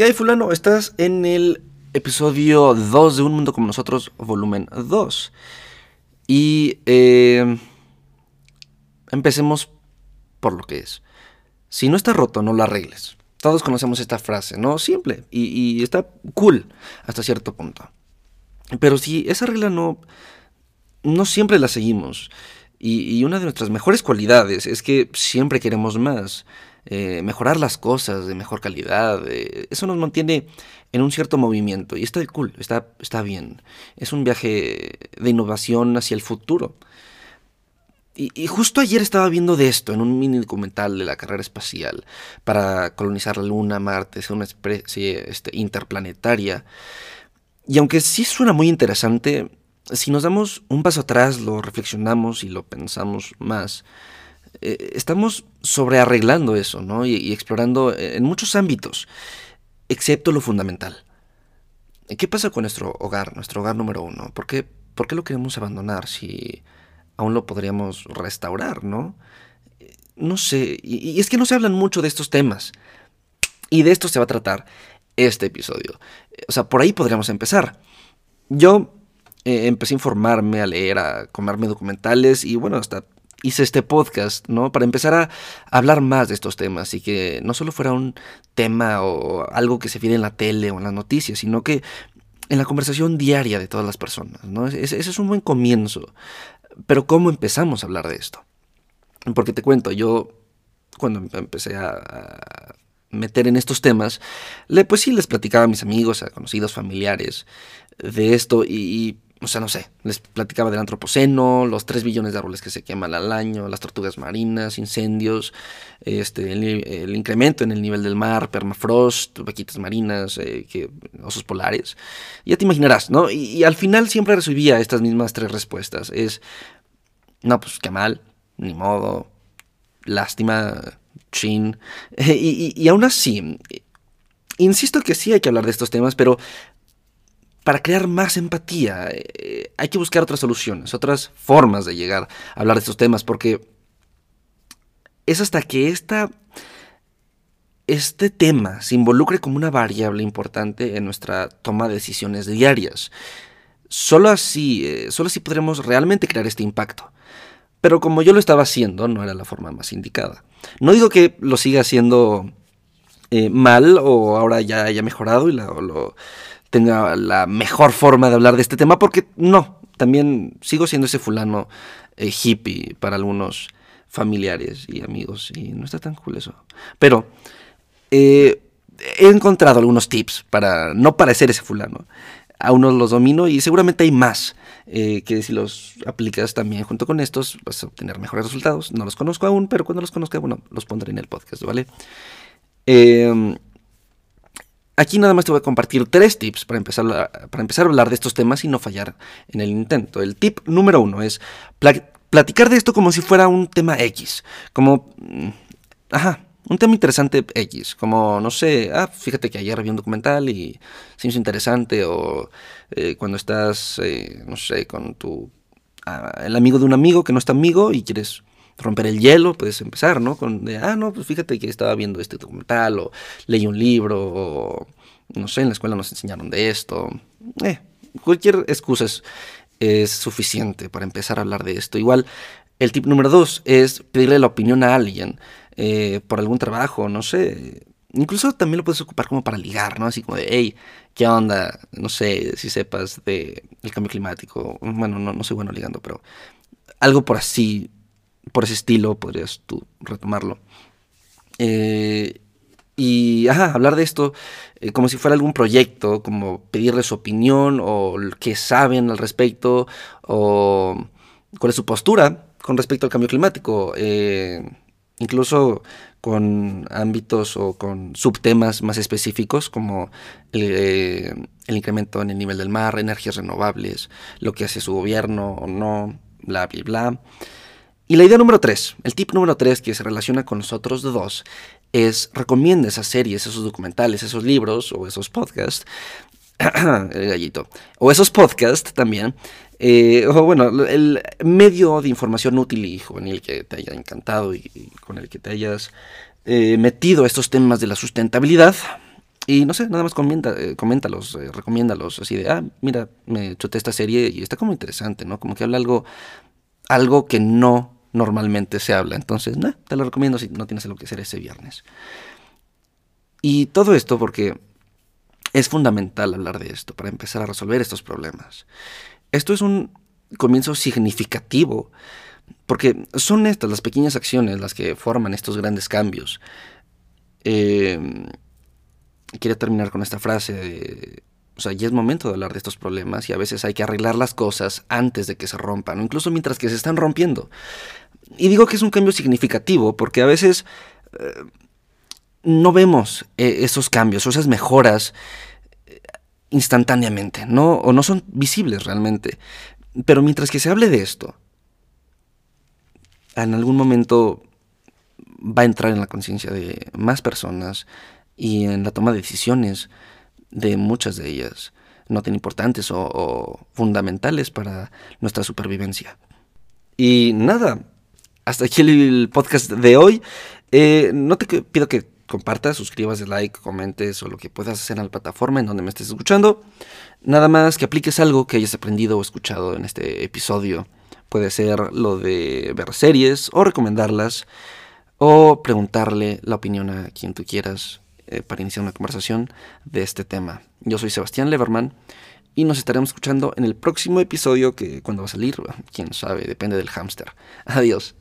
¿Qué hay, fulano? Estás en el episodio 2 de Un Mundo como Nosotros, volumen 2. Y eh, empecemos por lo que es. Si no está roto, no lo arregles. Todos conocemos esta frase, ¿no? Simple y está cool hasta cierto punto. Pero si esa regla no, no siempre la seguimos, y, una de nuestras mejores cualidades es que siempre queremos más, eh, mejorar las cosas de mejor calidad, eh, eso nos mantiene en un cierto movimiento y está cool, está, está bien, es un viaje de innovación hacia el futuro. Y, justo ayer estaba viendo de esto en un mini documental de la carrera espacial para colonizar la Luna, Marte, ser una especie este, interplanetaria. Y aunque sí suena muy interesante, si nos damos un paso atrás, lo reflexionamos y lo pensamos más, eh, estamos sobrearreglando eso, ¿no? Y, explorando en muchos ámbitos, excepto lo fundamental. ¿Qué pasa con nuestro hogar, nuestro hogar número uno? ¿Por qué, ¿Por qué lo queremos abandonar si aún lo podríamos restaurar, no? No sé, y, es que no se hablan mucho de estos temas. Y de esto se va a tratar este episodio. O sea, por ahí podríamos empezar. Yo eh, empecé a informarme, a leer, a comerme documentales y bueno, hasta hice este podcast, ¿no? Para empezar a hablar más de estos temas y que no solo fuera un tema o algo que se viene en la tele o en las noticias, sino que en la conversación diaria de todas las personas, ¿no? Ese, es un buen comienzo. Pero ¿cómo empezamos a hablar de esto? Porque te cuento, yo cuando empecé a, meter en estos temas, le, pues sí les platicaba a mis amigos, a conocidos, familiares de esto y o sea, no sé, les platicaba del antropoceno, los 3 billones de árboles que se queman al año, las tortugas marinas, incendios, este, el, incremento en el nivel del mar, permafrost, vaquitas marinas, eh, osos polares. Ya te imaginarás, ¿no? Y, al final siempre recibía estas mismas tres respuestas. Es, no, pues qué mal, ni modo, lástima, chin. y aún así, insisto que sí hay que hablar de estos temas, pero para crear más empatía eh, hay que buscar otras soluciones, otras formas de llegar a hablar de estos temas, porque es hasta que esta, este tema se involucre como una variable importante en nuestra toma de decisiones diarias. Solo así, eh, solo así podremos realmente crear este impacto. Pero como yo lo estaba haciendo, no era la forma más indicada. No digo que lo siga haciendo eh, mal o ahora ya haya mejorado y lo, tenga la mejor forma de hablar de este tema, porque no, también sigo siendo ese fulano eh, hippie para algunos familiares y amigos, y no está tan cool eso. Pero eh, he encontrado algunos tips para no parecer ese fulano. Aún no los domino y seguramente hay más eh, que si los aplicas también junto con estos vas a obtener mejores resultados. No los conozco aún, pero cuando los conozca, bueno, los pondré en el podcast, ¿vale? Eh, Aquí nada más te voy a compartir tres tips para empezar, a, para empezar a hablar de estos temas y no fallar en el intento. El tip número uno es platicar de esto como si fuera un tema X, como... Mm, ajá, un tema interesante X, como, no sé, ah, fíjate que ayer vi un documental y se hizo interesante, o eh, cuando estás, eh, no sé, con tu... Ah, el amigo de un amigo que no es amigo y quieres romper el hielo, puedes empezar, ¿no? Con, de, ah, no, pues fíjate que estaba viendo este documental, o leí un libro, o no sé, en la escuela nos enseñaron de esto. Eh, cualquier excusa es, suficiente para empezar a hablar de esto. Igual, el tip número dos es pedirle la opinión a alguien eh, por algún trabajo, no sé. Incluso también lo puedes ocupar como para ligar, ¿no? Así como de, hey, ¿qué onda? No sé si sepas de el cambio climático. Bueno, no, no soy bueno ligando, pero algo por así por ese estilo podrías tú retomarlo. Eh, y ajá, hablar de esto eh, como si fuera algún proyecto, como pedirle su opinión o qué saben al respecto o cuál es su postura con respecto al cambio climático. Eh, incluso con ámbitos o con subtemas más específicos como el, el, incremento en el nivel del mar, energías renovables, lo que hace su gobierno o no, bla, bla, bla. Y la idea número tres, el tip número tres que se relaciona con los otros dos, es recomienda esas series, esos documentales, esos libros o esos podcasts, el gallito, o esos podcasts también, eh, o bueno, el medio de información útil y juvenil que te haya encantado y, con el que te hayas eh, metido estos temas de la sustentabilidad, Y no sé, nada más comenta, eh, coméntalos, recomiéndalos, así de, ah, mira, me chuté esta serie y está como interesante, ¿no? Como que habla algo, algo que no normalmente se habla. Entonces, nah, te lo recomiendo si no tienes algo que hacer ese viernes. Y todo esto porque es fundamental hablar de esto para empezar a resolver estos problemas. Esto es un comienzo significativo porque son estas las pequeñas acciones las que forman estos grandes cambios. Eh, quiero terminar con esta frase de, o sea, ya es momento de hablar de estos problemas y a veces hay que arreglar las cosas antes de que se rompan, incluso mientras que se están rompiendo. Y digo que es un cambio significativo porque a veces eh, no vemos eh, esos cambios o esas mejoras eh, instantáneamente, ¿no? O no son visibles realmente. Pero mientras que se hable de esto, en algún momento va a entrar en la conciencia de más personas, y en la toma de decisiones de muchas de ellas, no tan importantes o, fundamentales para nuestra supervivencia. Y nada, hasta aquí el podcast de hoy. Eh, no te pido que compartas, suscribas, like, comentes o lo que puedas hacer en la plataforma en donde me estés escuchando. Nada más que apliques algo que hayas aprendido o escuchado en este episodio. Puede ser lo de ver series o recomendarlas o preguntarle la opinión a quien tú quieras eh, para iniciar una conversación de este tema. Yo soy Sebastián Leverman y nos estaremos escuchando en el próximo episodio que cuando va a salir, quién sabe, depende del hámster. Adiós.